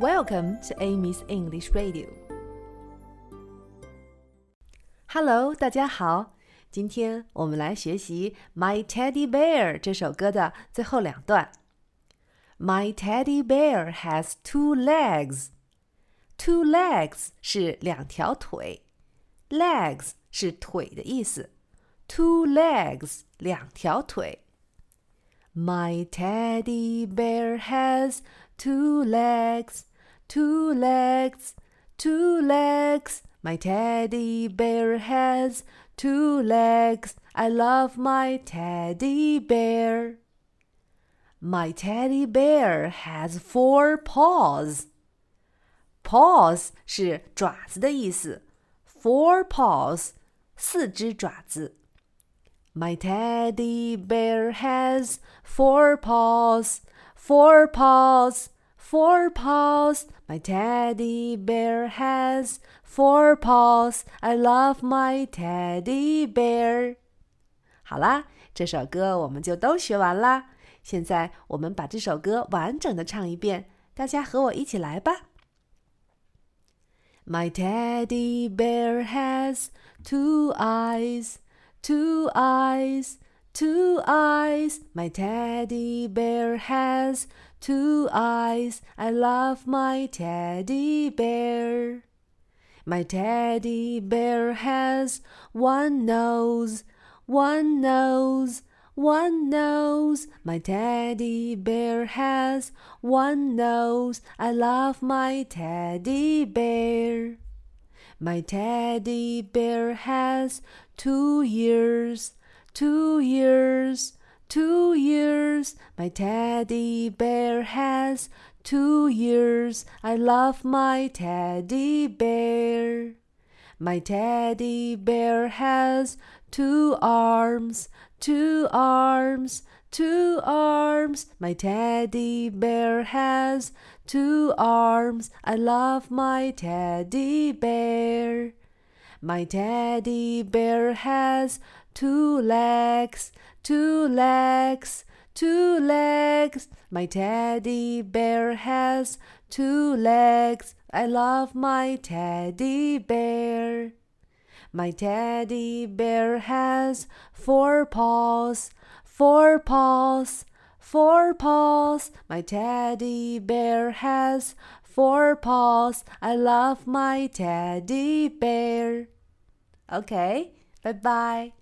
Welcome to Amy's English Radio. Hello，大家好。今天我们来学习《My Teddy Bear》这首歌的最后两段。My teddy bear has two legs. Two legs 是两条腿，legs 是腿的意思。Two legs 两条腿。My teddy bear has two legs. Two legs, two legs. My teddy bear has two legs. I love my teddy bear. My teddy bear has four paws. Paws 是爪子的意思，four paws 四只爪子。My teddy bear has four paws, four paws. Four paws, my teddy bear has four paws. I love my teddy bear. 好啦，这首歌我们就都学完啦。现在我们把这首歌完整的唱一遍，大家和我一起来吧。My teddy bear has two eyes, two eyes, two eyes. My teddy bear has two eyes. I love my teddy bear. My teddy bear has one nose, one nose, one nose. My teddy bear has one nose. I love my teddy bear. My teddy bear has two ears, two years, two years, My teddy bear has two years. I love my teddy bear. My teddy bear has two arms, two arms, two arms. My teddy bear has two arms. I love my teddy bear. My teddy bear has two legs, two legs, two legs. My teddy bear has two legs. I love my teddy bear. My teddy bear has four paws, four paws, four paws. My teddy bear has four paws. I love my teddy bear. Okay, bye bye.